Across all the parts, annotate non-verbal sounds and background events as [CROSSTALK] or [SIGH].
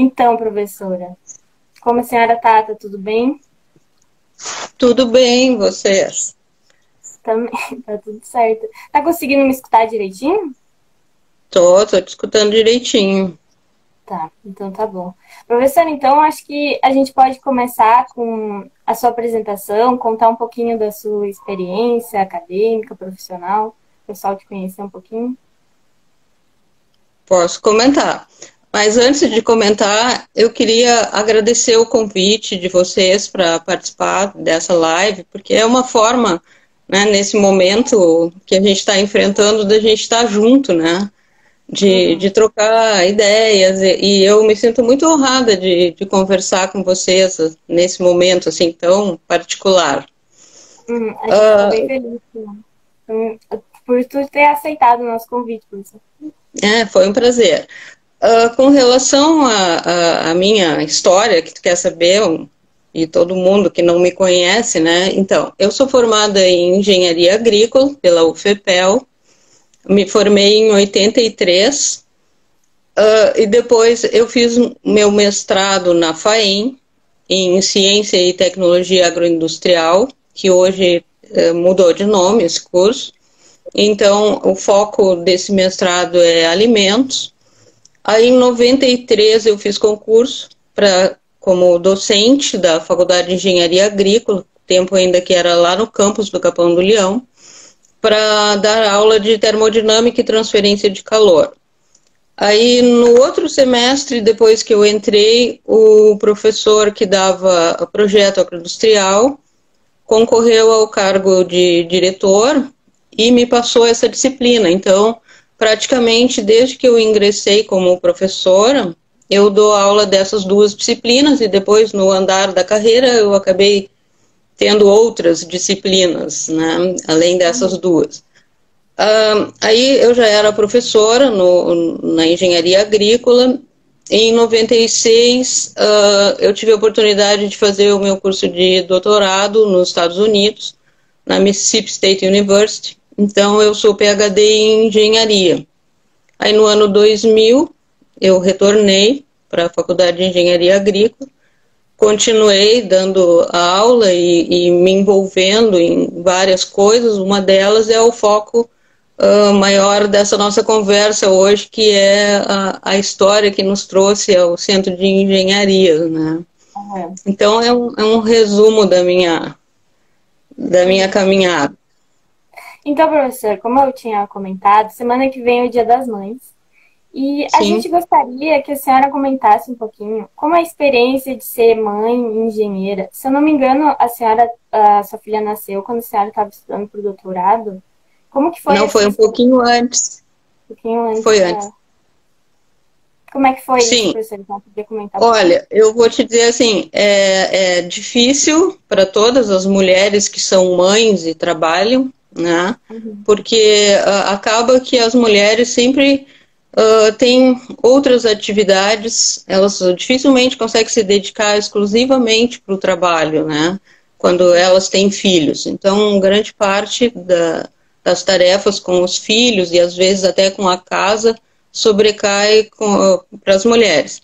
Então, professora, como a senhora está? Tá tudo bem? Tudo bem, vocês? Também, [LAUGHS] tá tudo certo. Tá conseguindo me escutar direitinho? Tô, tô te escutando direitinho. Tá, então tá bom. Professora, então acho que a gente pode começar com a sua apresentação, contar um pouquinho da sua experiência acadêmica, profissional, o pessoal te conhecer um pouquinho. Posso comentar. Mas antes de comentar, eu queria agradecer o convite de vocês para participar dessa live, porque é uma forma, né, nesse momento que a gente está enfrentando, da gente estar tá junto, né? De, uhum. de trocar ideias, e, e, eu me sinto muito honrada de, de conversar com vocês nesse momento assim tão particular. Uhum, a gente uh, bem feliz né? por tu ter aceitado o nosso convite, professor. É, foi um prazer. Uh, com relação à minha história, que tu quer saber, um, e todo mundo que não me conhece, né? Então, eu sou formada em engenharia agrícola pela UFPEL, me formei em 83, uh, e depois eu fiz meu mestrado na FAEM, em Ciência e Tecnologia Agroindustrial, que hoje uh, mudou de nome esse curso. Então, o foco desse mestrado é alimentos. Aí, em 93, eu fiz concurso para como docente da Faculdade de Engenharia Agrícola, tempo ainda que era lá no campus do Capão do Leão, para dar aula de termodinâmica e transferência de calor. Aí, no outro semestre, depois que eu entrei, o professor que dava projeto agroindustrial concorreu ao cargo de diretor e me passou essa disciplina. Então, praticamente desde que eu ingressei como professora, eu dou aula dessas duas disciplinas e depois no andar da carreira eu acabei tendo outras disciplinas, né, além dessas duas. Uh, aí eu já era professora no, na engenharia agrícola. Em 96 uh, eu tive a oportunidade de fazer o meu curso de doutorado nos Estados Unidos, na Mississippi State University, então, eu sou PhD em engenharia. Aí, no ano 2000, eu retornei para a Faculdade de Engenharia Agrícola, continuei dando aula e, e, me envolvendo em várias coisas. Uma delas é o foco uh, maior dessa nossa conversa hoje, que é a, a, história que nos trouxe ao Centro de Engenharia. Né? Uhum. Então, é um, é um resumo da minha, da minha caminhada. Então, professor, como eu tinha comentado, semana que vem é o Dia das Mães. E a gente gostaria que a senhora comentasse um pouquinho como é a experiência de ser mãe engenheira. Se eu não me engano, a senhora, a sua filha nasceu quando a senhora estava estudando para o doutorado. Como que foi? Não, foi um pouquinho antes. Um pouquinho antes. Foi antes. Como é que foi Sim. isso, professor? comentar Olha, eu vou te dizer assim, é, é difícil para todas as mulheres que são mães e trabalham, né? Uhum. Porque uh, acaba que as mulheres sempre uh, têm outras atividades, elas dificilmente conseguem se dedicar exclusivamente para o trabalho, né? Quando elas têm filhos. Então, grande parte da, das tarefas com os filhos e às vezes até com a casa sobrecai para as mulheres.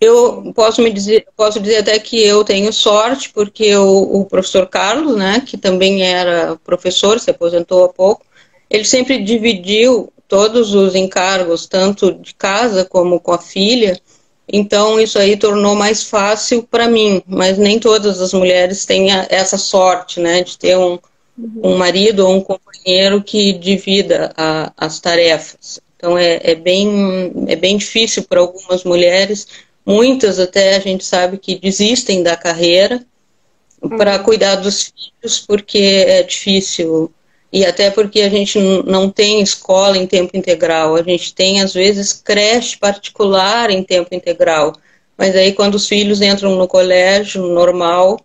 Eu posso me dizer, posso dizer até que eu tenho sorte, porque o, o, professor Carlos, né, que também era professor, se aposentou há pouco, ele sempre dividiu todos os encargos, tanto de casa como com a filha. Então isso aí tornou mais fácil para mim, mas nem todas as mulheres têm essa sorte, né, de ter um, uhum. um marido ou um companheiro que divida a, as tarefas. Então é, é, bem, é bem difícil para algumas mulheres Muitas até a gente sabe que desistem da carreira para uhum. cuidar dos filhos porque é difícil e até porque a gente não tem escola em tempo integral, a gente tem às vezes creche particular em tempo integral, mas aí quando os filhos entram no colégio normal,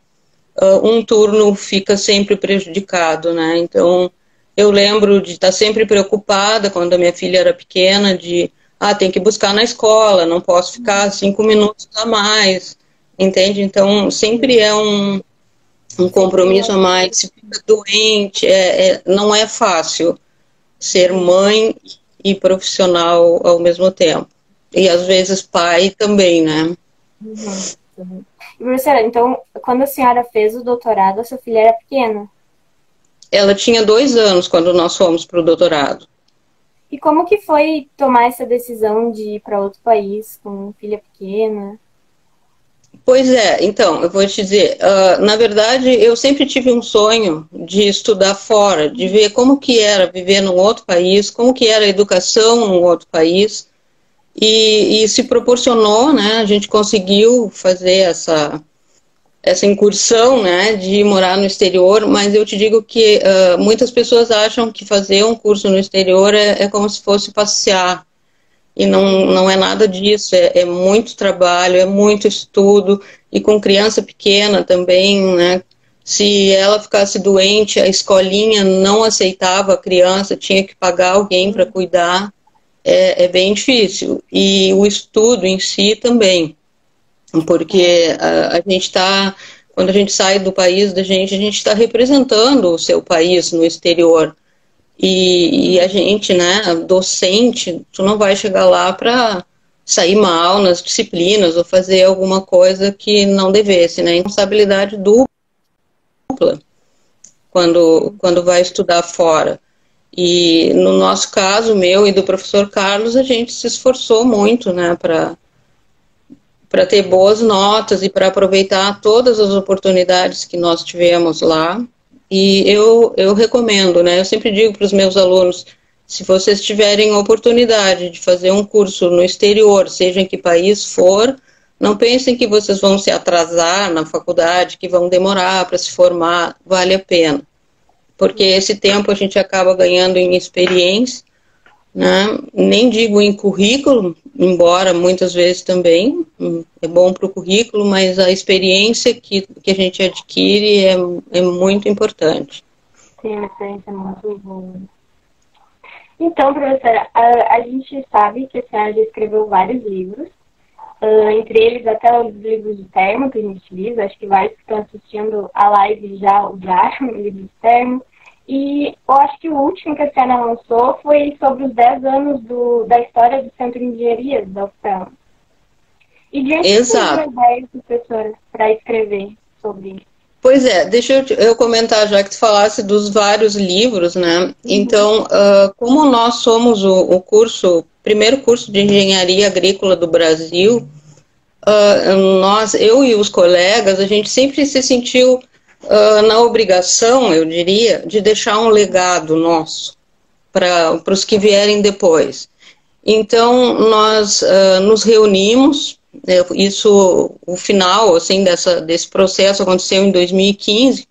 uh, um turno fica sempre prejudicado, né? Então eu lembro de estar sempre preocupada quando a minha filha era pequena de ah, tem que buscar na escola, não posso ficar cinco minutos a mais, entende? Então, sempre é um, um compromisso a mais, se fica doente, é, é, não é fácil ser mãe e profissional ao mesmo tempo. E às vezes pai também, né? Uhum. uhum. E, professora, então, quando a senhora fez o doutorado, a sua filha era pequena? Ela tinha dois anos quando nós fomos para o doutorado. E como que foi tomar essa decisão de ir para outro país com filha pequena? Pois é, então, eu vou te dizer, uh, na verdade, eu sempre tive um sonho de estudar fora, de ver como que era viver num outro país, como que era a educação num outro país, e, e se proporcionou, né, a gente conseguiu fazer essa, essa incursão, né, de morar no exterior, mas eu te digo que uh, muitas pessoas acham que fazer um curso no exterior é, é como se fosse passear, e não, não é nada disso, é, é, muito trabalho, é muito estudo, e com criança pequena também, né? Se ela ficasse doente, a escolinha não aceitava a criança, tinha que pagar alguém para cuidar, é, é, bem difícil. E o estudo em si também, porque a, a gente está, quando a gente sai do país da gente, a gente está representando o seu país no exterior. E, e, a gente, né, docente, tu não vai chegar lá para sair mal nas disciplinas ou fazer alguma coisa que não devesse, né? Responsabilidade dupla quando, quando vai estudar fora. E no nosso caso, meu e do professor Carlos, a gente se esforçou muito, né, para para ter boas notas e para aproveitar todas as oportunidades que nós tivemos lá e eu, eu recomendo, né? Eu sempre digo para os meus alunos, se vocês tiverem oportunidade de fazer um curso no exterior, seja em que país for, não pensem que vocês vão se atrasar na faculdade, que vão demorar para se formar, vale a pena. Porque esse tempo a gente acaba ganhando em experiência né? Nem digo em currículo, embora muitas vezes também hum, é bom para o currículo, mas a experiência que, que a gente adquire é, é muito importante. Sim, a experiência é muito boa. Então, professora, a, a gente sabe que a senhora já escreveu vários livros, uh, entre eles até os livros de termo que a gente diz, acho que vários que estão assistindo a live já usaram [LAUGHS] o livro de termo. E eu acho que o último que a senhora lançou foi sobre os 10 anos do, da história do Centro de Engenharia da UFPEL. E de onde Exato. a ideia, professora, para escrever sobre isso? Pois é, deixa eu, eu, comentar, já que tu falasse dos vários livros, né? Então, uh, como nós somos o, o, curso, primeiro curso de engenharia agrícola do Brasil, uh, nós, eu e os colegas, a gente sempre se sentiu uh, na obrigação, eu diria, de deixar um legado nosso para os que vierem depois. Então, nós uh, nos reunimos, né, isso, o final, assim, dessa, desse processo aconteceu em 2015,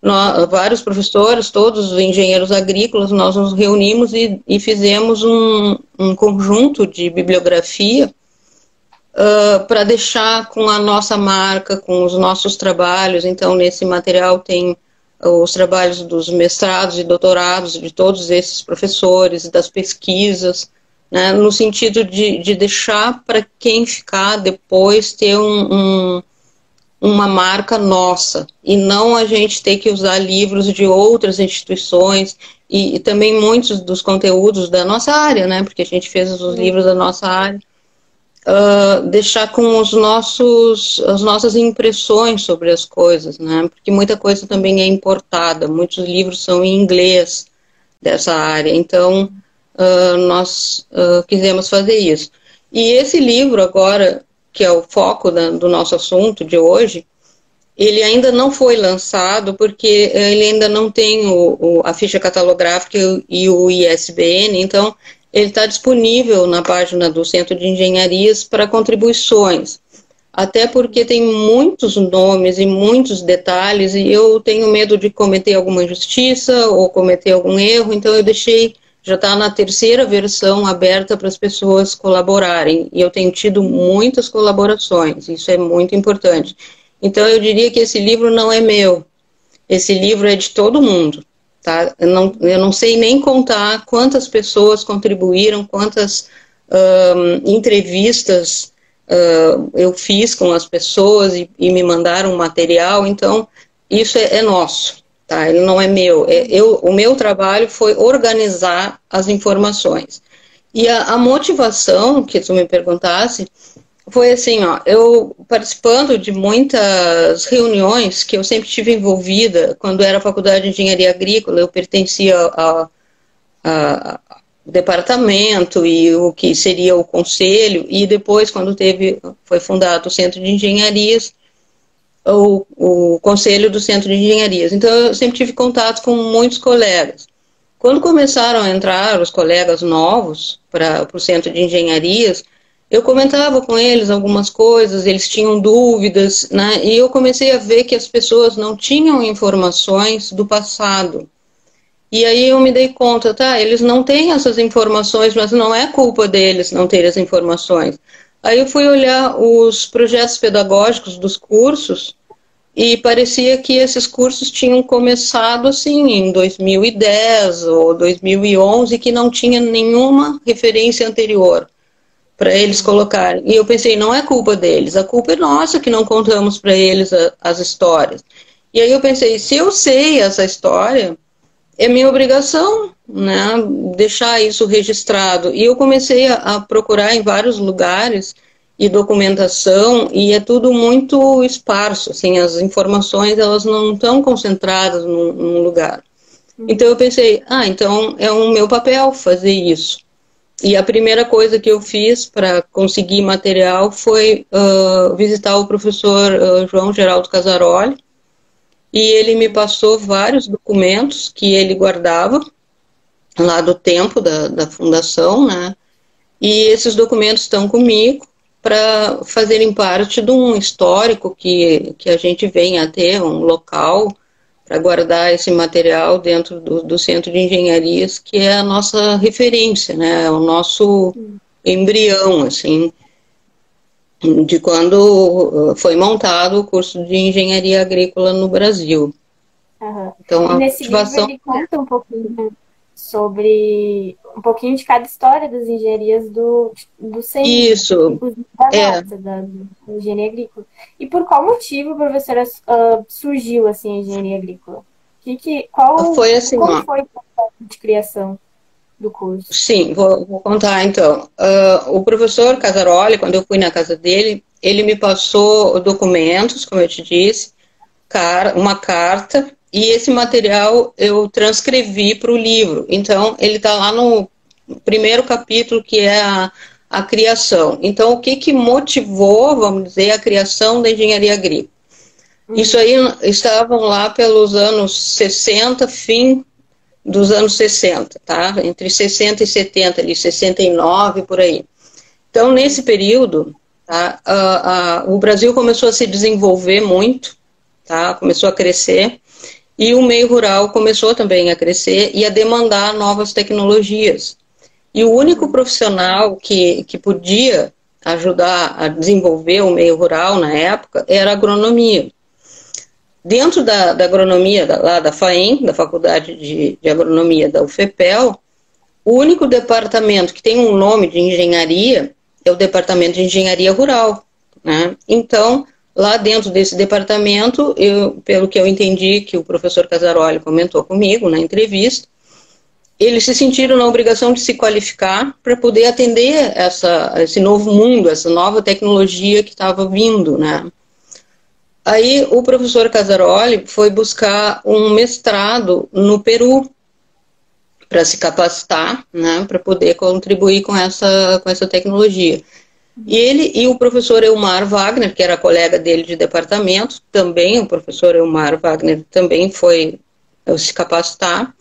nós, vários professores, todos os engenheiros agrícolas, nós nos reunimos e, e fizemos um, um conjunto de bibliografia uh, para deixar com a nossa marca, com os nossos trabalhos. Então, nesse material tem os trabalhos dos mestrados e doutorados de todos esses professores, das pesquisas, né, no sentido de, de deixar para quem ficar depois ter um, um, uma marca nossa. E não a gente ter que usar livros de outras instituições e, e também muitos dos conteúdos da nossa área, né, porque a gente fez os livros da nossa área uh, deixar com os nossos, as nossas impressões sobre as coisas, né? Porque muita coisa também é importada, muitos livros são em inglês dessa área, então uh, nós uh, quisemos fazer isso. E esse livro agora, que é o foco da, do nosso assunto de hoje, ele ainda não foi lançado porque ele ainda não tem o, o, a ficha catalográfica e o ISBN, então ele está disponível na página do Centro de Engenharias para contribuições. Até porque tem muitos nomes e muitos detalhes e eu tenho medo de cometer alguma injustiça ou cometer algum erro, então eu deixei, já está na terceira versão aberta para as pessoas colaborarem. E eu tenho tido muitas colaborações, isso é muito importante. Então eu diria que esse livro não é meu, esse livro é de todo mundo. Tá? Eu, não, eu não sei nem contar quantas pessoas contribuíram, quantas entrevistas eu fiz com as pessoas e, e, me mandaram material, então isso é, é nosso, tá? ele não é meu. É, eu, o meu trabalho foi organizar as informações. E a, a motivação que tu me perguntasse foi assim, ó, eu participando de muitas reuniões que eu sempre tive envolvida, quando era faculdade de engenharia agrícola, eu pertencia ao departamento e o que seria o conselho, e depois, quando teve, foi fundado o Centro de Engenharias, o, o conselho do Centro de Engenharias. Então, eu sempre tive contato com muitos colegas. Quando começaram a entrar os colegas novos para o Centro de Engenharias, eu comentava com eles algumas coisas, eles tinham dúvidas, né? E eu comecei a ver que as pessoas não tinham informações do passado. E aí eu me dei conta, tá? Eles não têm essas informações, mas não é culpa deles não ter as informações. Aí eu fui olhar os projetos pedagógicos dos cursos e parecia que esses cursos tinham começado assim em 2010 ou 2011 que não tinha nenhuma referência anterior para eles colocarem. E eu pensei, não é culpa deles, a culpa é nossa que não contamos para eles a, as histórias. E aí eu pensei, se eu sei essa história, é minha obrigação, né, deixar isso registrado. E eu comecei a, a procurar em vários lugares e documentação e é tudo muito esparso, assim, as informações elas não estão concentradas num, num lugar. Então eu pensei, ah, então é o meu papel fazer isso. E a primeira coisa que eu fiz para conseguir material foi uh, visitar o professor uh, João Geraldo Casaroli, e ele me passou vários documentos que ele guardava lá do tempo da, da fundação, né? E esses documentos estão comigo para fazerem parte de um histórico que, que a gente vem a ter, um local para guardar esse material dentro do, do, Centro de Engenharias, que é a nossa referência, né? É o nosso embrião, assim, de quando uh, foi montado o curso de Engenharia Agrícola no Brasil. Uhum. Então, e nesse motivação... livro ele conta um pouquinho sobre um pouquinho de cada história das engenharias do, do centro. Isso. Da, é. da, da, engenharia agrícola. E por qual motivo, professora, uh, surgiu assim, a engenharia agrícola? Que, que, qual foi, assim, como foi o processo de criação do curso? Sim, vou, vou contar então. Uh, o professor Casaroli, quando eu fui na casa dele, ele me passou documentos, como eu te disse, car uma carta e esse material eu transcrevi para o livro. Então, ele está lá no primeiro capítulo, que é a, a criação. Então, o que, que motivou, vamos dizer, a criação da engenharia agrícola? Uhum. Isso aí estavam lá pelos anos 60, fim dos anos 60, tá? Entre 60 e 70, ali, 69, por aí. Então, nesse período, tá, a, a, o Brasil começou a se desenvolver muito, tá? Começou a crescer. E o meio rural começou também a crescer e a demandar novas tecnologias. E o único profissional que, que podia ajudar a desenvolver o meio rural na época era a agronomia. Dentro da, da agronomia, da, lá da FAEM, da Faculdade de, de Agronomia da UFEPEL, o único departamento que tem um nome de engenharia é o Departamento de Engenharia Rural. Né? Então, Lá dentro desse departamento, eu, pelo que eu entendi que o professor Casaroli comentou comigo na entrevista, eles se sentiram na obrigação de se qualificar para poder atender essa, esse novo mundo, essa nova tecnologia que estava vindo, né? Aí o professor Casaroli foi buscar um mestrado no Peru para se capacitar, né, para poder contribuir com essa, com essa tecnologia. E ele e o professor Elmar Wagner, que era colega dele de departamento, também o professor Elmar Wagner também foi eh, se capacitar.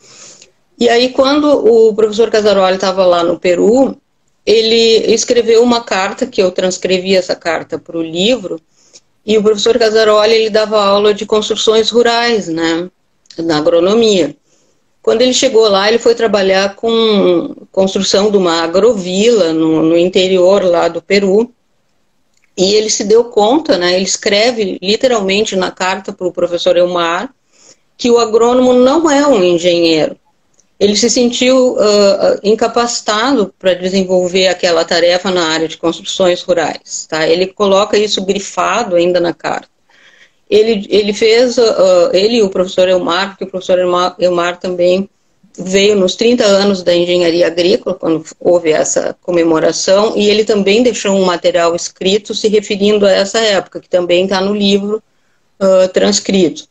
E aí, quando o professor Casaroli estava lá no Peru, ele escreveu uma carta, que eu transcrevi essa carta para o livro, e o professor Casaroli ele dava aula de construções rurais, né, na agronomia. Quando ele chegou lá, ele foi trabalhar com construção de uma agrovila no, no interior lá do Peru. E ele se deu conta, né, ele escreve literalmente na carta para o professor Elmar, que o agrônomo não é um engenheiro. Ele se sentiu uh, incapacitado para desenvolver aquela tarefa na área de construções rurais. Tá? Ele coloca isso grifado ainda na carta ele, ele fez, uh, ele e o professor Elmar, porque o professor Elmar, Elmar também veio nos 30 anos da engenharia agrícola, quando houve essa comemoração, e ele também deixou um material escrito se referindo a essa época, que também está no livro uh, transcrito.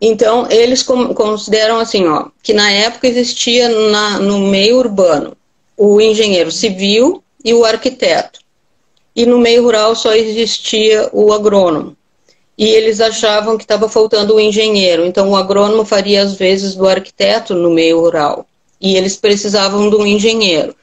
Então, eles consideram assim, ó, que na época existia na, no meio urbano o engenheiro civil e o arquiteto. E no meio rural só existia o agrônomo. E eles achavam que estava faltando o engenheiro. Então, o agrônomo faria às vezes do arquiteto no meio rural. E eles precisavam de um engenheiro.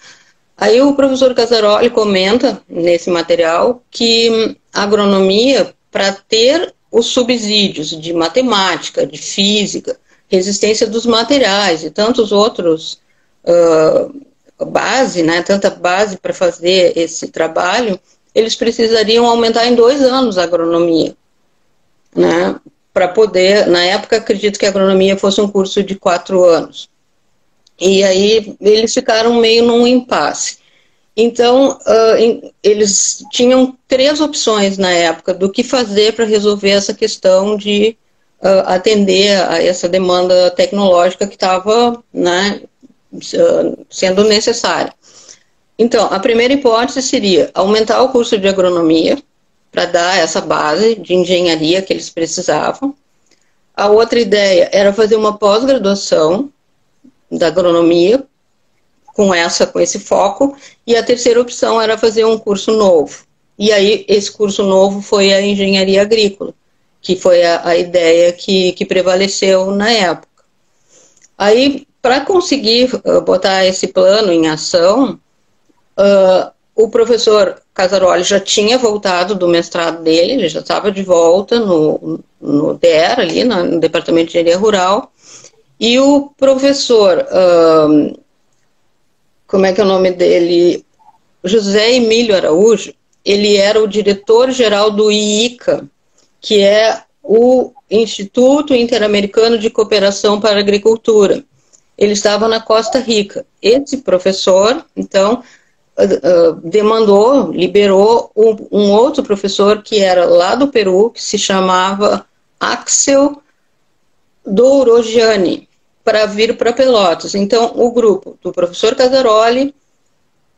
Aí o professor Casaroli comenta nesse material que a agronomia, para ter os subsídios de matemática, de física, resistência dos materiais e tantos outros uh, base, né, tanta base para fazer esse trabalho, eles precisariam aumentar em dois anos a agronomia, né, para poder, na época acredito que a agronomia fosse um curso de quatro anos. E aí eles ficaram meio num impasse. Então, uh, eles tinham três opções na época do que fazer para resolver essa questão de uh, atender a essa demanda tecnológica que estava né, sendo necessária. Então, a primeira hipótese seria aumentar o curso de agronomia para dar essa base de engenharia que eles precisavam. A outra ideia era fazer uma pós-graduação da agronomia com essa com esse foco e a terceira opção era fazer um curso novo e aí esse curso novo foi a engenharia agrícola que foi a, a ideia que, que prevaleceu na época aí para conseguir uh, botar esse plano em ação uh, o professor Casaroli já tinha voltado do mestrado dele ele já estava de volta no, no DER ali no departamento de engenharia rural e o professor como é que é o nome dele? José Emílio Araújo, ele era o diretor-geral do IICA, que é o Instituto Interamericano de Cooperação para a Agricultura. Ele estava na Costa Rica. Esse professor, então, demandou, liberou um, outro professor que era lá do Peru, que se chamava Axel Dourogiani para vir para Pelotas. Então, o grupo do professor Casaroli,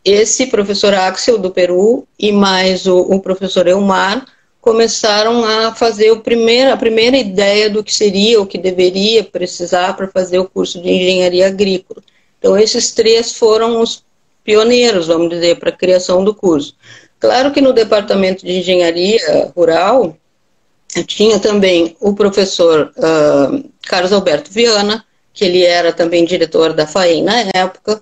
esse professor Axel do Peru e mais o, o professor Elmar começaram a fazer o primeiro, a primeira ideia do que seria, o que deveria precisar para fazer o curso de engenharia agrícola. Então, esses três foram os pioneiros, vamos dizer, para a criação do curso. Claro que no departamento de engenharia rural tinha também o professor uh, Carlos Alberto Viana, que ele era também diretor da FAEM na época.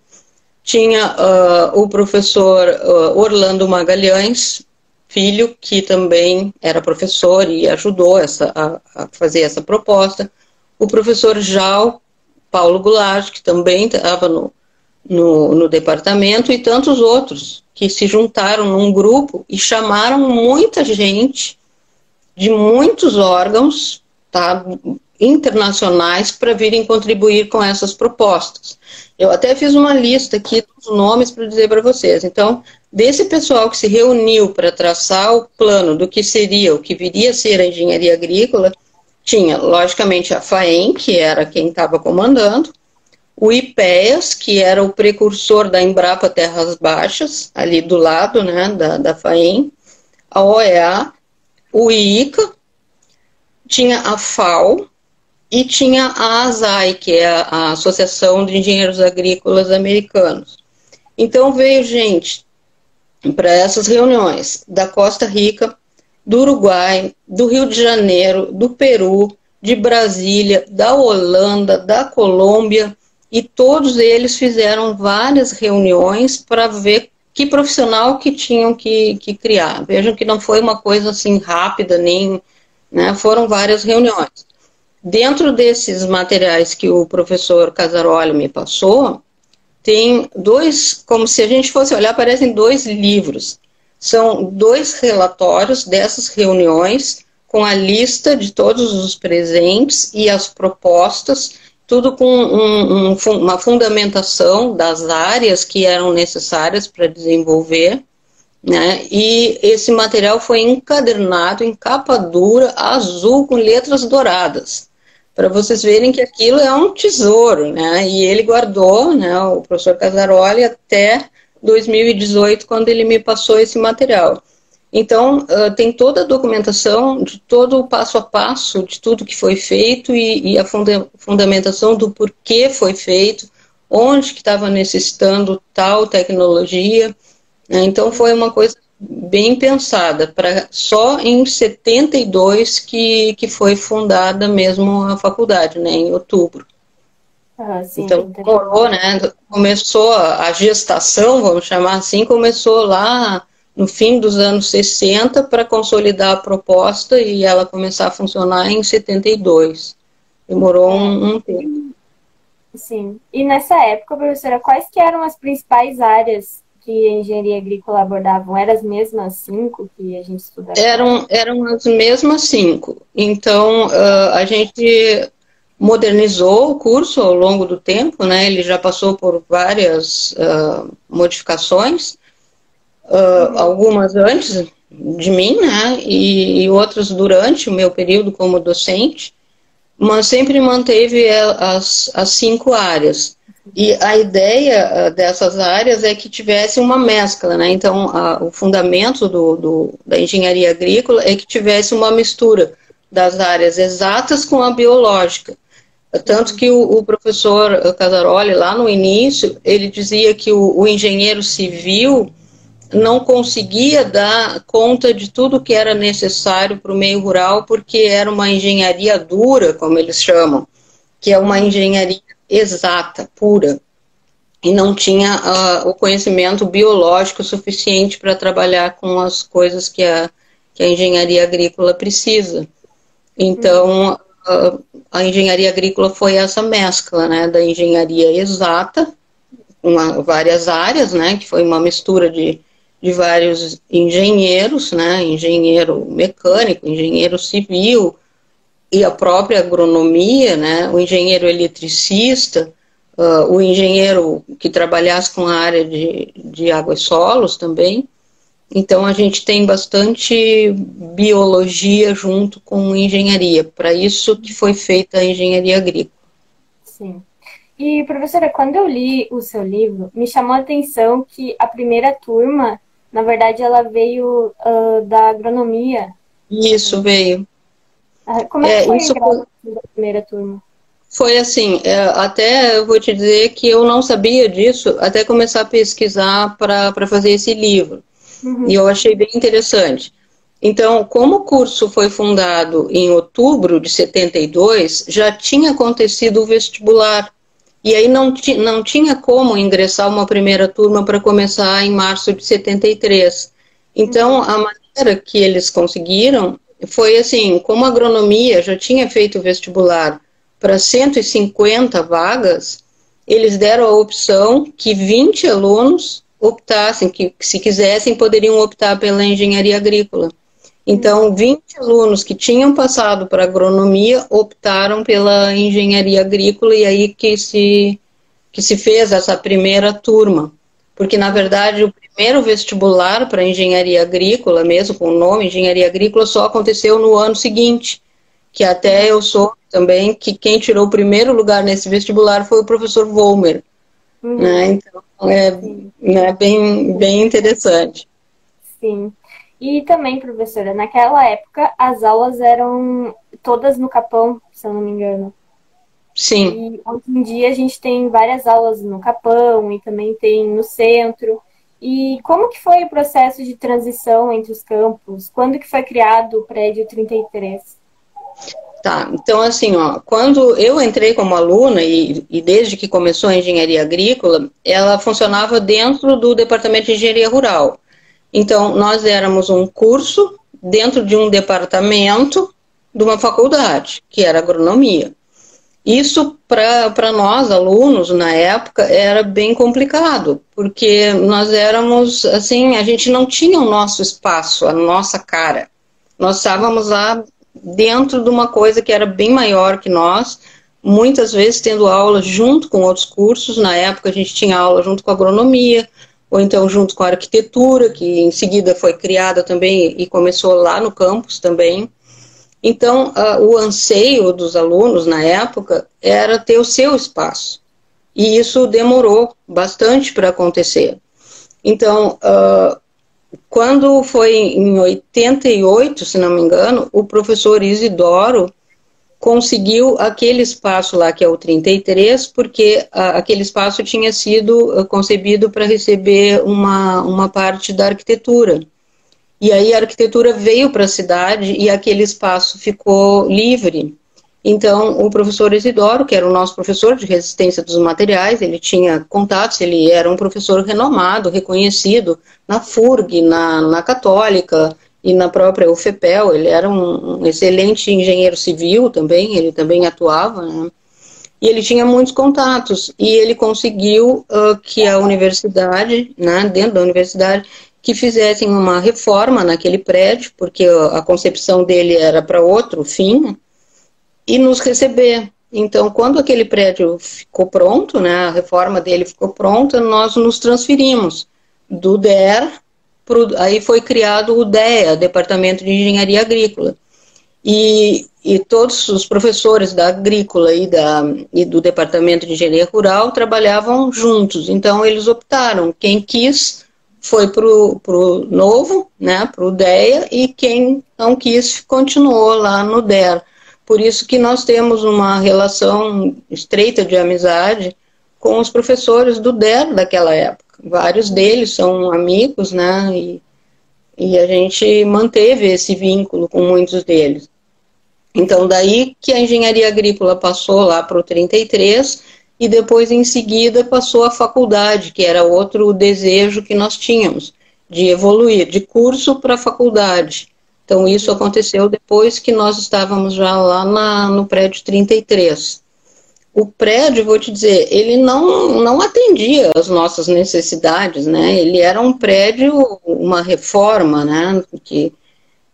Tinha uh, o professor uh, Orlando Magalhães, filho, que também era professor e ajudou essa, a, a fazer essa proposta. O professor Jal Paulo Goulart, que também estava no, no, no, departamento, e tantos outros que se juntaram num grupo e chamaram muita gente de muitos órgãos, tá? internacionais para virem contribuir com essas propostas. Eu até fiz uma lista aqui dos nomes para dizer para vocês. Então, desse pessoal que se reuniu para traçar o plano do que seria, o que viria a ser a engenharia agrícola, tinha, logicamente, a FAEM, que era quem estava comandando, o IPEAS, que era o precursor da Embrapa Terras Baixas, ali do lado né, da, da FAEM, a OEA, o IICA, tinha a FAO, e tinha a ASAI, que é a Associação de Engenheiros Agrícolas Americanos. Então veio gente para essas reuniões da Costa Rica, do Uruguai, do Rio de Janeiro, do Peru, de Brasília, da Holanda, da Colômbia, e todos eles fizeram várias reuniões para ver que profissional que tinham que, que criar. Vejam que não foi uma coisa assim rápida, nem né, foram várias reuniões. Dentro desses materiais que o professor Casaroli me passou, tem dois, como se a gente fosse olhar, parecem dois livros. São dois relatórios dessas reuniões com a lista de todos os presentes e as propostas, tudo com um, um, uma fundamentação das áreas que eram necessárias para desenvolver. Né? E esse material foi encadernado em capa dura azul com letras douradas. para vocês verem que aquilo é um tesouro, né? E ele guardou, né, o professor Casaroli, até 2018, quando ele me passou esse material. Então, uh, tem toda a documentação de todo o passo a passo de tudo que foi feito e, e a funda fundamentação do porquê foi feito, onde que estava necessitando tal tecnologia. Né? Então, foi uma coisa bem pensada, para só em 72 que, que foi fundada mesmo a faculdade, né, em outubro. Ah, sim, então, demorou, né, começou a gestação, vamos chamar assim, começou lá no fim dos anos 60 para consolidar a proposta e ela começar a funcionar em 72. Demorou um, um tempo. Sim. E nessa época, professora, quais que eram as principais áreas que a engenharia agrícola abordavam? Eram as mesmas cinco que a gente estudava? Eram, eram as mesmas cinco. Então, uh, a gente modernizou o curso ao longo do tempo, né? Ele já passou por várias uh, modificações, uh, algumas antes de mim, né? E, e, outras durante o meu período como docente, mas sempre manteve as, as cinco áreas. E a ideia ah, dessas áreas é que tivesse uma mescla, né? Então, a, o fundamento do, do, da engenharia agrícola é que tivesse uma mistura das áreas exatas com a biológica. Tanto que o, o professor Casaroli, lá no início, ele dizia que o, o engenheiro civil não conseguia dar conta de tudo que era necessário para o meio rural, porque era uma engenharia dura, como eles chamam, que é uma engenharia exata, pura, e não tinha uh, o conhecimento biológico suficiente para trabalhar com as coisas que a, que a engenharia agrícola precisa. Então, uh, a engenharia agrícola foi essa mescla, né, da engenharia exata, uma, várias áreas, né, que foi uma mistura de, de vários engenheiros, né, engenheiro mecânico, engenheiro civil, e a própria agronomia, né, o engenheiro eletricista, uh, o engenheiro que trabalhasse com a área de, de água e solos também. Então a gente tem bastante biologia junto com engenharia, para isso que foi feita a engenharia agrícola. Sim. E professora, quando eu li o seu livro, me chamou a atenção que a primeira turma, na verdade, ela veio uh, da agronomia. Isso, veio. Ah, como é, que foi isso a primeira turma? Foi assim, é, até eu vou te dizer que eu não sabia disso até começar a pesquisar para fazer esse livro. Uhum. E eu achei bem interessante. Então, como o curso foi fundado em outubro de 72, já tinha acontecido o vestibular. E aí não, não tinha como ingressar uma primeira turma para começar em março de 73. Então, a maneira que eles conseguiram foi assim, como a agronomia já tinha feito vestibular para 150 vagas, eles deram a opção que 20 alunos optassem, que se quisessem poderiam optar pela engenharia agrícola. Então, 20 alunos que tinham passado para agronomia optaram pela engenharia agrícola e aí que se, que se fez essa primeira turma. Porque, na verdade, o primeiro vestibular para engenharia agrícola, mesmo com o nome engenharia agrícola, só aconteceu no ano seguinte, que até eu sou também, que quem tirou o primeiro lugar nesse vestibular foi o professor Volmer. Uhum. Né? Então, é né, bem, bem interessante. Sim. E também, professora, naquela época as aulas eram todas no Capão, se eu não me engano. Sim. E hoje em dia a gente tem várias aulas no Capão e também tem no centro. E como que foi o processo de transição entre os campos? Quando que foi criado o prédio 33? Tá, então assim, ó, quando eu entrei como aluna e, e, desde que começou a engenharia agrícola, ela funcionava dentro do departamento de engenharia rural. Então, nós éramos um curso dentro de um departamento de uma faculdade, que era agronomia. Isso, para nós, alunos, na época, era bem complicado, porque nós éramos, assim, a gente não tinha o nosso espaço, a nossa cara. Nós estávamos lá dentro de uma coisa que era bem maior que nós, muitas vezes tendo aula junto com outros cursos. Na época, a gente tinha aula junto com agronomia, ou então junto com a arquitetura, que em seguida foi criada também e começou lá no campus também. Então, uh, o anseio dos alunos na época era ter o seu espaço. E isso demorou bastante para acontecer. Então, uh, quando foi em 88, se não me engano, o professor Isidoro conseguiu aquele espaço lá, que é o 33, porque a, aquele espaço tinha sido uh, concebido para receber uma, uma parte da arquitetura. E aí a arquitetura veio para a cidade e aquele espaço ficou livre. Então, o professor Isidoro, que era o nosso professor de resistência dos materiais, ele tinha contatos, ele era um professor renomado, reconhecido na FURG, na, na Católica, e na própria UFEPEL, ele era um, um excelente engenheiro civil também, ele também atuava, né? e ele tinha muitos contatos, e ele conseguiu uh, que a universidade, né, dentro da universidade, que fizessem uma reforma naquele prédio, porque a concepção dele era para outro fim, e nos receber. Então, quando aquele prédio ficou pronto, né, a reforma dele ficou pronta, nós nos transferimos do DER aí foi criado o DEA, Departamento de Engenharia Agrícola. E, e todos os professores da agrícola e, da, e do Departamento de Engenharia Rural trabalhavam juntos. Então, eles optaram. Quem quis foi para o novo, né, para o DEA, e quem não quis continuou lá no DER. Por isso que nós temos uma relação estreita de amizade com os professores do DER daquela época vários deles são amigos, né? E, e a gente manteve esse vínculo com muitos deles. Então, daí que a engenharia agrícola passou lá para o 33 e depois, em seguida, passou a faculdade, que era outro desejo que nós tínhamos, de evoluir de curso para faculdade. Então, isso aconteceu depois que nós estávamos já lá na, no prédio 33 o prédio, vou te dizer, ele não, não atendia às nossas necessidades, né? Ele era um prédio, uma reforma, né? Que,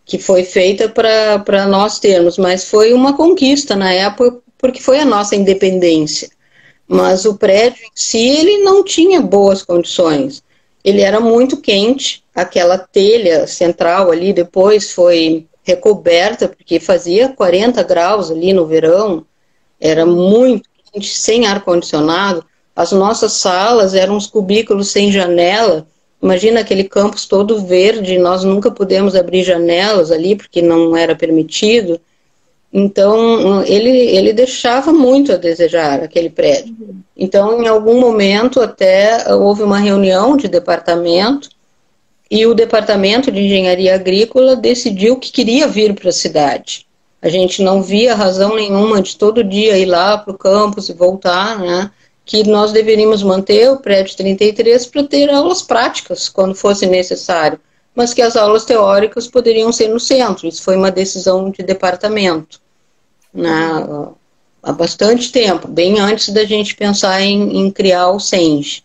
que foi feita para nós termos, mas foi uma conquista na época, porque foi a nossa independência. Mas o prédio em si, ele não tinha boas condições. Ele era muito quente, aquela telha central ali depois foi recoberta, porque fazia 40 graus ali no verão, era muito sem ar-condicionado, as nossas salas eram uns cubículos sem janela. Imagina aquele campus todo verde, nós nunca pudemos abrir janelas ali porque não era permitido. Então, ele, ele deixava muito a desejar aquele prédio. Então, em algum momento, até houve uma reunião de departamento e o departamento de engenharia agrícola decidiu que queria vir para a cidade. A gente não via razão nenhuma de todo dia ir lá para o campus e voltar, né? Que nós deveríamos manter o prédio 33 para ter aulas práticas quando fosse necessário, mas que as aulas teóricas poderiam ser no centro. Isso foi uma decisão de departamento, né? Há bastante tempo, bem antes da gente pensar em, em criar o SENGE.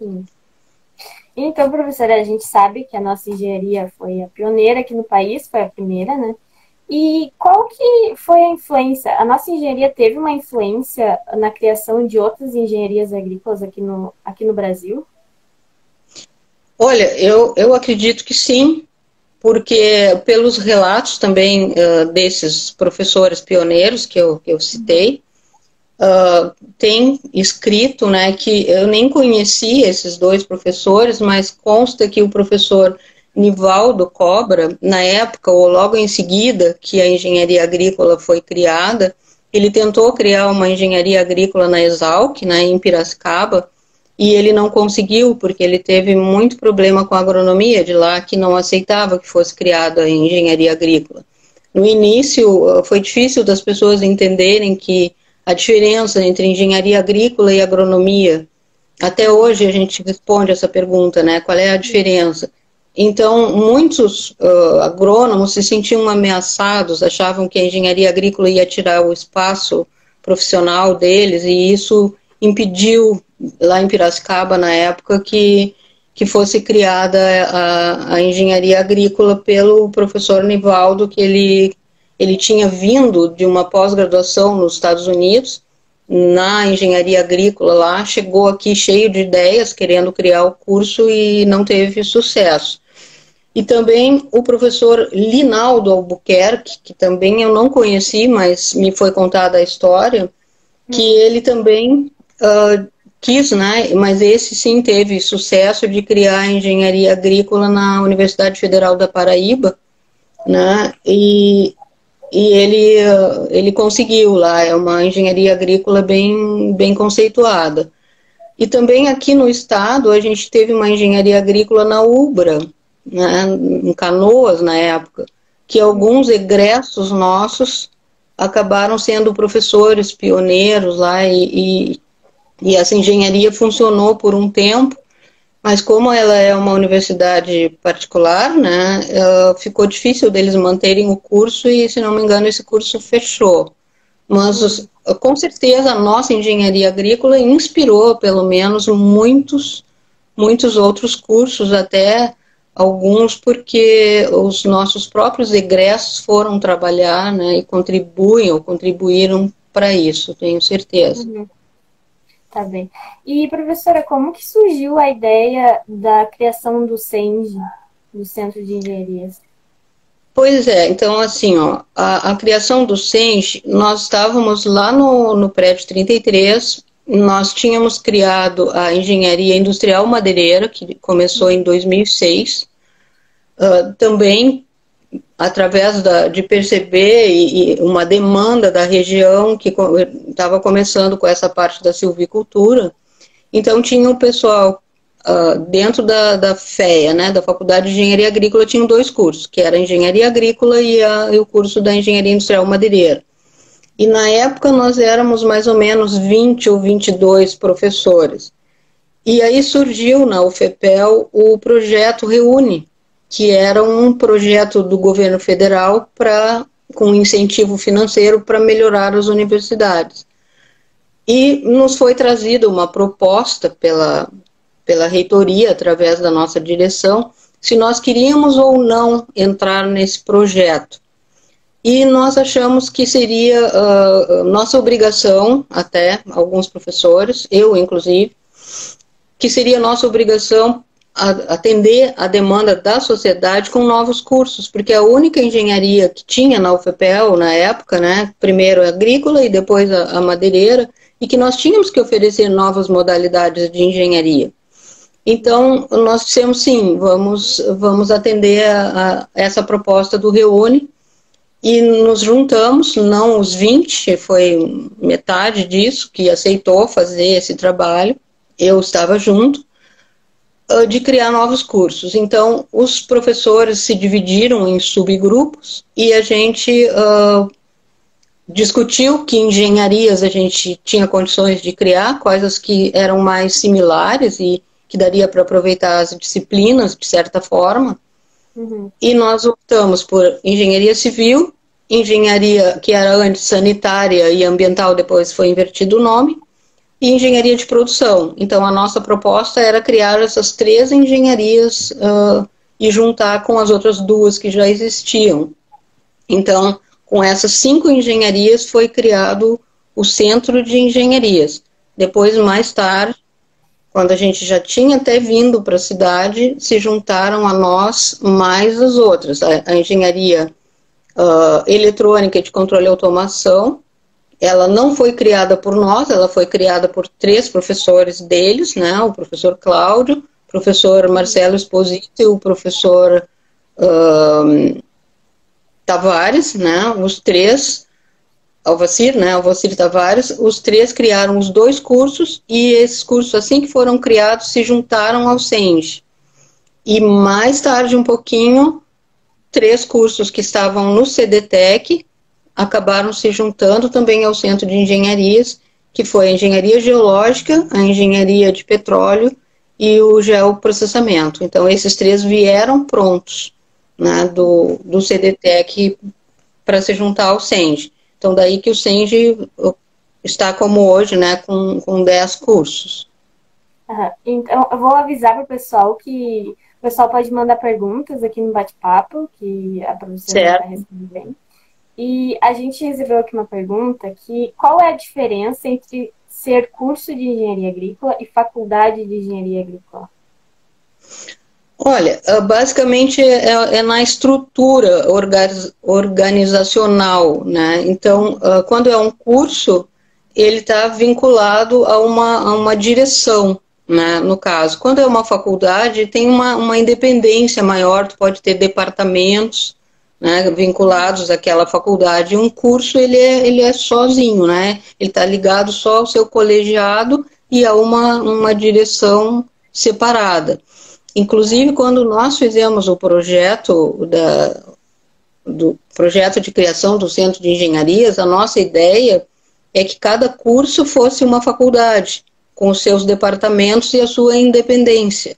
Sim. Então, professora, a gente sabe que a nossa engenharia foi a pioneira aqui no país, foi a primeira, né? E qual que foi a influência? A nossa engenharia teve uma influência na criação de outras engenharias agrícolas aqui no, aqui no Brasil? Olha, eu, eu acredito que sim, porque pelos relatos também uh, desses professores pioneiros que eu, que eu citei, uh, tem escrito né, que eu nem conhecia esses dois professores, mas consta que o professor Nivaldo Cobra, na época ou logo em seguida que a engenharia agrícola foi criada, ele tentou criar uma engenharia agrícola na Exalc, né, em Piracicaba, e ele não conseguiu porque ele teve muito problema com a agronomia de lá que não aceitava que fosse criada a engenharia agrícola. No início uh, foi difícil das pessoas entenderem que a diferença entre engenharia agrícola e agronomia. Até hoje a gente responde essa pergunta, né? Qual é a diferença? Então, muitos uh, agrônomos se sentiam ameaçados, achavam que a engenharia agrícola ia tirar o espaço profissional deles, e isso impediu, lá em Piracicaba, na época, que, que fosse criada a, a engenharia agrícola pelo professor Nivaldo, que ele, ele tinha vindo de uma pós-graduação nos Estados Unidos, na engenharia agrícola lá, chegou aqui cheio de ideias, querendo criar o curso e não teve sucesso. E também o professor Linaldo Albuquerque, que também eu não conheci, mas me foi contada a história, que uhum. ele também uh, quis, né, mas esse sim teve sucesso de criar engenharia agrícola na Universidade Federal da Paraíba, né, e, e ele, uh, ele conseguiu lá, é uma engenharia agrícola bem, bem conceituada. E também aqui no estado a gente teve uma engenharia agrícola na UBRA, né, em Canoas na época, que alguns egressos nossos acabaram sendo professores pioneiros lá e, e, e essa engenharia funcionou por um tempo, mas como ela é uma universidade particular, né, ficou difícil deles manterem o curso e, se não me engano, esse curso fechou. Mas, com certeza, a nossa engenharia agrícola inspirou, pelo menos, muitos, muitos outros cursos, até alguns porque os nossos próprios egressos foram trabalhar né, e contribuem ou contribuíram para isso, tenho certeza. Uhum. Tá bem. E, professora, como que surgiu a ideia da criação do CENG, do Centro de Engenharias? Pois é, então assim, ó, a, a criação do CENG, nós estávamos lá no, no prédio 33, nós tínhamos criado a engenharia industrial madeireira, que começou em 2006, uh, ah, também através da, de perceber e, e, uma demanda da região que estava começando com essa parte da silvicultura. Então tinha o pessoal uh, dentro da, da FEA, né, da Faculdade de Engenharia Agrícola, tinham dois cursos, que era a Engenharia Agrícola e, a, e o curso da Engenharia Industrial Madeireira. E na época nós éramos mais ou menos 20 ou 22 professores. E aí surgiu na UFEPEL o projeto Reúne, que era um projeto do governo federal para com incentivo financeiro para melhorar as universidades. E nos foi trazida uma proposta pela, pela reitoria, através da nossa direção, se nós queríamos ou não entrar nesse projeto. E nós achamos que seria uh, nossa obrigação, até alguns professores, eu inclusive, que seria nossa obrigação atender a demanda da sociedade com novos cursos, porque a única engenharia que tinha na UFPEL na época, né, primeiro a agrícola e depois a, a madeireira, e que nós tínhamos que oferecer novas modalidades de engenharia. Então, nós dissemos sim, vamos, vamos atender a, a essa proposta do Reúne, e nos juntamos, não os 20, foi metade disso que aceitou fazer esse trabalho, eu estava junto, ah, de criar novos cursos. Então, os professores se dividiram em subgrupos e a gente uh, discutiu que engenharias a gente tinha condições de criar, quais as que eram mais similares e que daria para aproveitar as disciplinas de certa forma. Uhum. E nós optamos por engenharia civil, engenharia que era antes sanitária e ambiental, depois foi invertido o nome, e engenharia de produção. Então, a nossa proposta era criar essas três engenharias uh, e juntar com as outras duas que já existiam. Então, com essas cinco engenharias foi criado o Centro de Engenharias. Depois, mais tarde, quando a gente já tinha até vindo para a cidade, se juntaram a nós mais as outras. A, a engenharia uh, eletrônica de controle e automação, ela não foi criada por nós, ela foi criada por três professores deles, né, o professor Cláudio, o professor Marcelo Esposito e o professor uh, Tavares, né, os três Alvacir, né, Alvacir Tavares, os três criaram os dois cursos e esses cursos, assim que foram criados, se juntaram ao CENG. E mais tarde, um pouquinho, três cursos que estavam no CDTEC acabaram se juntando também ao Centro de Engenharias, que foi a Engenharia Geológica, a Engenharia de Petróleo e o Geoprocessamento. Então, esses três vieram prontos né, do, do CDTEC para se juntar ao CENG. Então, daí que o SENGE está como hoje, né, com, com 10 cursos. Uhum. Então, eu vou avisar para o pessoal que o pessoal pode mandar perguntas aqui no bate-papo, que a professora vai responder. E a gente recebeu aqui uma pergunta que qual é a diferença entre ser curso de engenharia agrícola e faculdade de engenharia agrícola? Olha, ah, basicamente é, é na estrutura organizacional, né? Então, ah, quando é um curso, ele está vinculado a uma, a uma direção, né? No caso, quando é uma faculdade, tem uma, uma independência maior, tu pode ter departamentos, né, vinculados àquela faculdade. Um curso ele é, ele é sozinho, né? Ele está ligado só ao seu colegiado e a uma, uma direção separada. Inclusive, quando nós fizemos o projeto da, do projeto de criação do Centro de Engenharias, a nossa ideia é que cada curso fosse uma faculdade, com os seus departamentos e a sua independência.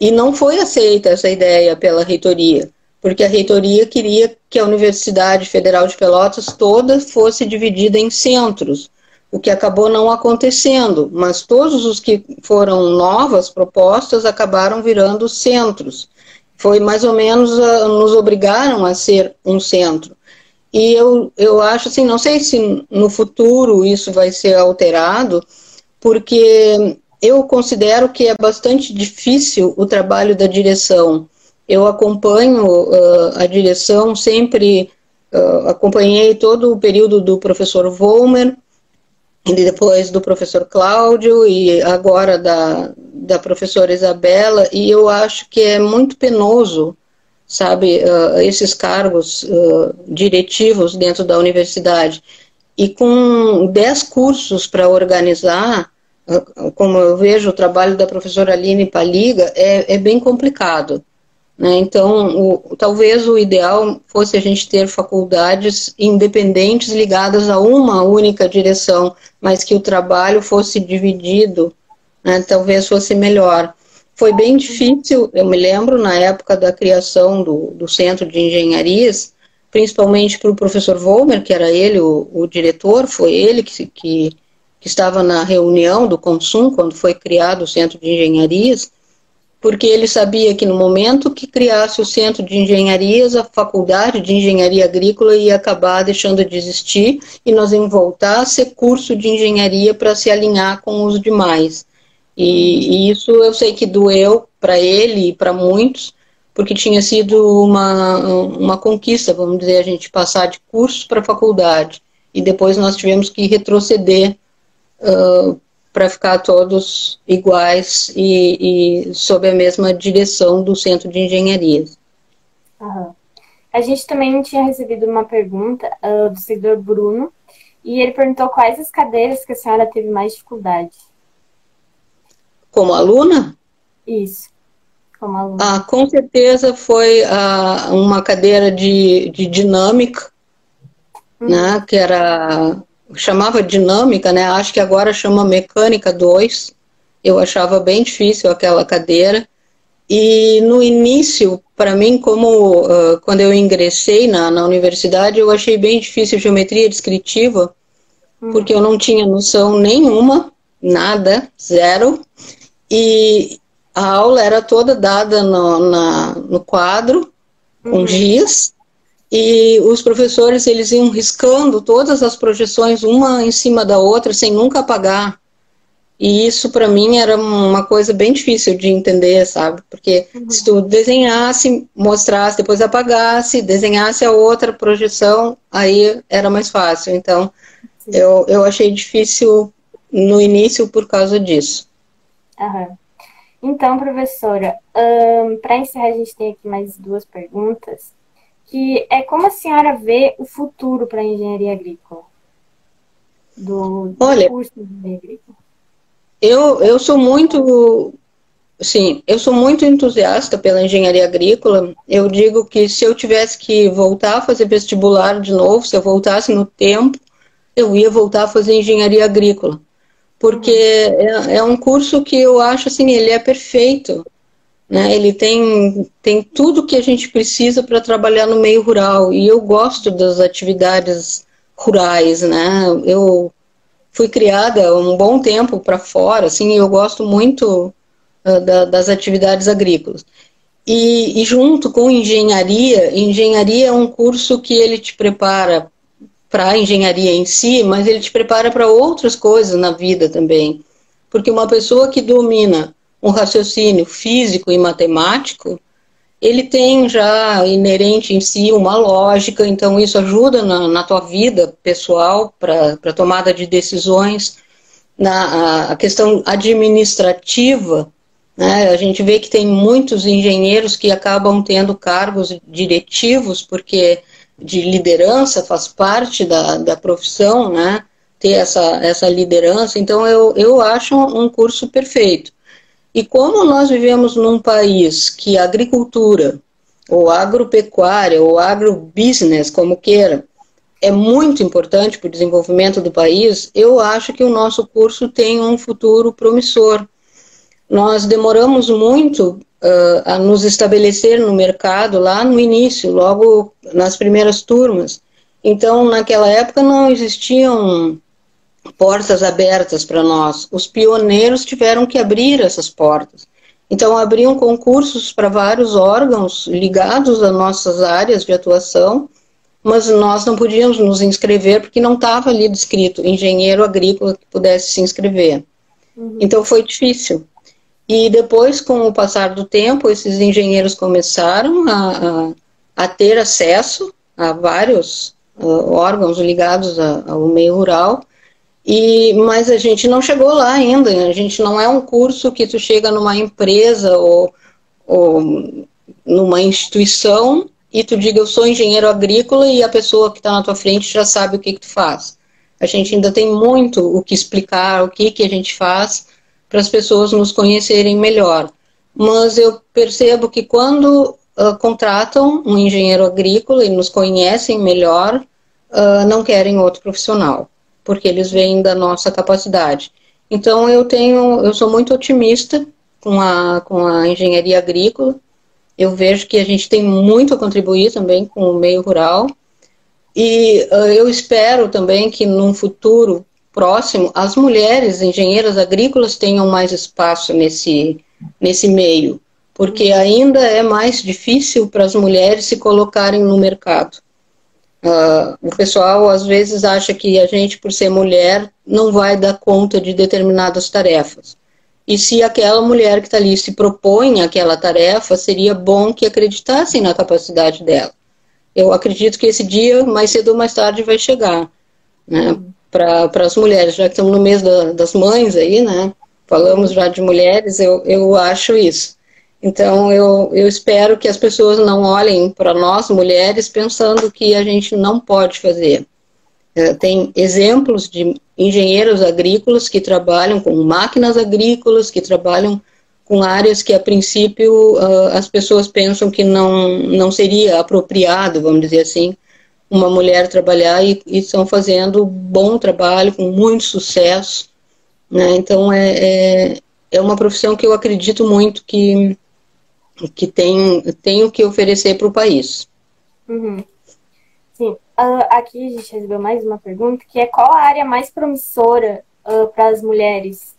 E não foi aceita essa ideia pela reitoria porque a reitoria queria que a Universidade Federal de Pelotas toda fosse dividida em centros, o que acabou não acontecendo, mas todos os que foram novas propostas acabaram virando centros. Foi mais ou menos, uh, nos obrigaram a ser um centro. E eu, eu acho assim, não sei se no futuro isso vai ser alterado, porque eu considero que é bastante difícil o trabalho da direção eu acompanho uh, a direção, sempre uh, acompanhei todo o período do professor Volmer, e depois do professor Cláudio, e agora da, da professora Isabela, e eu acho que é muito penoso, sabe, uh, esses cargos diretivos dentro da universidade. E com dez cursos para organizar, como eu vejo o trabalho da professora Aline Paliga, é, é bem complicado. Né? Então, o, talvez o ideal fosse a gente ter faculdades independentes ligadas a uma única direção, mas que o trabalho fosse dividido, né? talvez fosse melhor. Foi bem difícil, eu me lembro, na época da criação do, do Centro de Engenharias, principalmente para o professor Volmer, que era ele o, o diretor, foi ele que, que, que estava na reunião do Consum, quando foi criado o Centro de Engenharias, porque ele sabia que no momento que criasse o centro de engenharias, a faculdade de engenharia agrícola ia acabar deixando de existir e nós íamos voltar a ser curso de engenharia para se alinhar com os demais. E, e isso eu sei que doeu para ele e para muitos, porque tinha sido uma, uma conquista, vamos dizer, a gente passar de curso para faculdade. E depois nós tivemos que retroceder uh, para ficar todos iguais e, e, sob a mesma direção do Centro de Engenharias. Uhum. A gente também tinha recebido uma pergunta uh, do seguidor Bruno, e ele perguntou quais as cadeiras que a senhora teve mais dificuldade. Como aluna? Isso, como aluna. Ah, com certeza foi uh, uma cadeira de, de dinâmica, uhum. né, que era chamava dinâmica, né? Acho que agora chama mecânica 2. Eu achava bem difícil aquela cadeira. E no início, para mim, como uh, quando eu ingressei na, na universidade, eu achei bem difícil geometria descritiva, uhum. porque eu não tinha noção nenhuma, nada, zero. E a aula era toda dada no, na, no quadro, com uhum. giz, e os professores eles iam riscando todas as projeções uma em cima da outra sem nunca apagar. E isso para mim era uma coisa bem difícil de entender sabe? Porque uhum. se tu desenhasse mostrasse depois apagasse desenhasse a outra projeção aí era mais fácil. Então eu, eu achei difícil no início por causa disso. Uhum. então professora um, para encerrar a gente tem aqui mais duas perguntas que é como a senhora vê o futuro para a engenharia agrícola? Do, do Olha, curso de engenharia agrícola. Eu, eu sou muito, sim, eu sou muito entusiasta pela engenharia agrícola. Eu digo que se eu tivesse que voltar a fazer vestibular de novo, se eu voltasse no tempo, eu ia voltar a fazer engenharia agrícola. Porque uhum. é, é um curso que eu acho assim, ele é perfeito né? Ele tem, tem tudo que a gente precisa para trabalhar no meio rural. E eu gosto das atividades rurais, né? Eu fui criada um bom tempo para fora, assim, eu gosto muito uh, da, das atividades agrícolas. E, e, junto com engenharia, engenharia é um curso que ele te prepara para a engenharia em si, mas ele te prepara para outras coisas na vida também. Porque uma pessoa que domina um raciocínio físico e matemático, ele tem já inerente em si uma lógica, então isso ajuda na, na tua vida pessoal para tomada de decisões. Na a questão administrativa, né, a gente vê que tem muitos engenheiros que acabam tendo cargos diretivos, porque de liderança faz parte da, da profissão, né, ter essa, essa liderança, então eu, eu acho um curso perfeito. E como nós vivemos num país que a agricultura, ou agropecuária, ou agrobusiness, como queira, é muito importante para o desenvolvimento do país, eu acho que o nosso curso tem um futuro promissor. Nós demoramos muito uh, a nos estabelecer no mercado lá no início, logo nas primeiras turmas. Então, naquela época não existiam portas abertas para nós. Os pioneiros tiveram que abrir essas portas. Então, abriam concursos para vários órgãos ligados às nossas áreas de atuação, mas nós não podíamos nos inscrever porque não estava ali descrito engenheiro agrícola que pudesse se inscrever. Uhum. Então, foi difícil. E depois, com o passar do tempo, esses engenheiros começaram a, a, a ter acesso a vários uh, órgãos ligados a, ao meio rural e, mas a gente não chegou lá ainda. A gente não é um curso que tu chega numa empresa ou, ou numa instituição e tu diga eu sou engenheiro agrícola e a pessoa que está na tua frente já sabe o que, que tu faz. A gente ainda tem muito o que explicar, o que, que a gente faz para as pessoas nos conhecerem melhor. Mas eu percebo que quando uh, contratam um engenheiro agrícola e nos conhecem melhor, uh, não querem outro profissional porque eles veem da nossa capacidade. Então eu tenho, eu sou muito otimista com a, com a engenharia agrícola. Eu vejo que a gente tem muito a contribuir também com o meio rural. E uh, eu espero também que num futuro próximo as mulheres engenheiras agrícolas tenham mais espaço nesse, nesse meio, porque ainda é mais difícil para as mulheres se colocarem no mercado. Uh, o pessoal às vezes acha que a gente, por ser mulher, não vai dar conta de determinadas tarefas. E se aquela mulher que está ali se propõe aquela tarefa, seria bom que acreditassem na capacidade dela. Eu acredito que esse dia, mais cedo ou mais tarde, vai chegar. Né, Para as mulheres, já que estamos no mês da, das mães aí, né? Falamos já de mulheres, eu, eu acho isso. Então, eu, eu espero que as pessoas não olhem para nós, mulheres, pensando que a gente não pode fazer. É, tem exemplos de engenheiros agrícolas que trabalham com máquinas agrícolas, que trabalham com áreas que, a princípio, uh, as pessoas pensam que não, não seria apropriado, vamos dizer assim, uma mulher trabalhar e, e estão fazendo bom trabalho, com muito sucesso. Né? Então, é, é, é uma profissão que eu acredito muito que que tem, tem o que oferecer para o país. Uhum. Sim. Uh, aqui a gente recebeu mais uma pergunta, que é qual a área mais promissora uh, para as mulheres?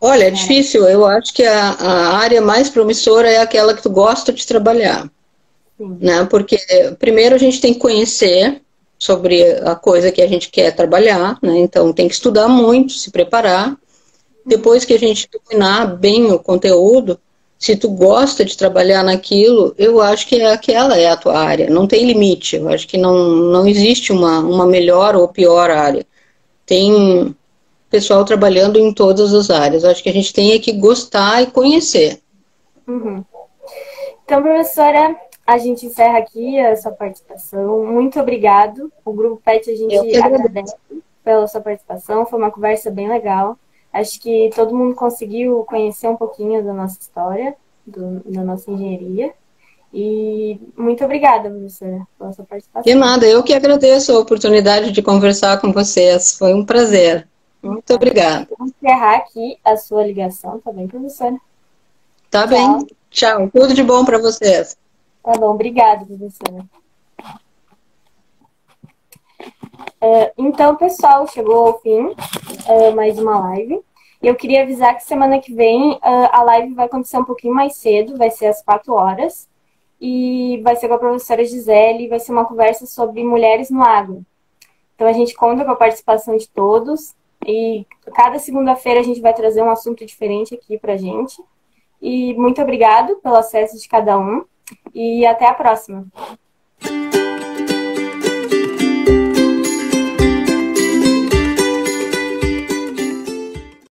Olha, é difícil. Eu acho que a, a, área mais promissora é aquela que tu gosta de trabalhar. Sim. Né? Porque, primeiro, a gente tem que conhecer sobre a coisa que a gente quer trabalhar, né? então tem que estudar muito, se preparar. Depois que a gente dominar bem o conteúdo, se tu gosta de trabalhar naquilo, eu acho que é aquela é a tua área. Não tem limite. Eu acho que não, não existe uma, uma melhor ou pior área. Tem pessoal trabalhando em todas as áreas. Eu acho que a gente tem que gostar e conhecer. Uhum. Então, professora, a gente encerra aqui a sua participação. Muito obrigado. O Grupo PET a gente agradece pela sua participação. Foi uma conversa bem legal. Acho que todo mundo conseguiu conhecer um pouquinho da nossa história, do, da nossa engenharia. E muito obrigada, professora, pela sua participação. De nada, eu que agradeço a oportunidade de conversar com vocês. Foi um prazer. Muito tá. obrigada. Vou encerrar aqui a sua ligação, tá bem, professora? Tá Tchau. bem. Tchau. Tudo de bom para vocês. Tá bom, obrigada, professora. Uh, então, pessoal, chegou ao fim uh, mais uma live. E eu queria avisar que semana que vem uh, a live vai acontecer um pouquinho mais cedo, vai ser às 4 horas. E vai ser com a professora Gisele, vai ser uma conversa sobre mulheres no agro. Então a gente conta com a participação de todos. E cada segunda-feira a gente vai trazer um assunto diferente aqui pra gente. E muito obrigado pelo acesso de cada um. E até a próxima.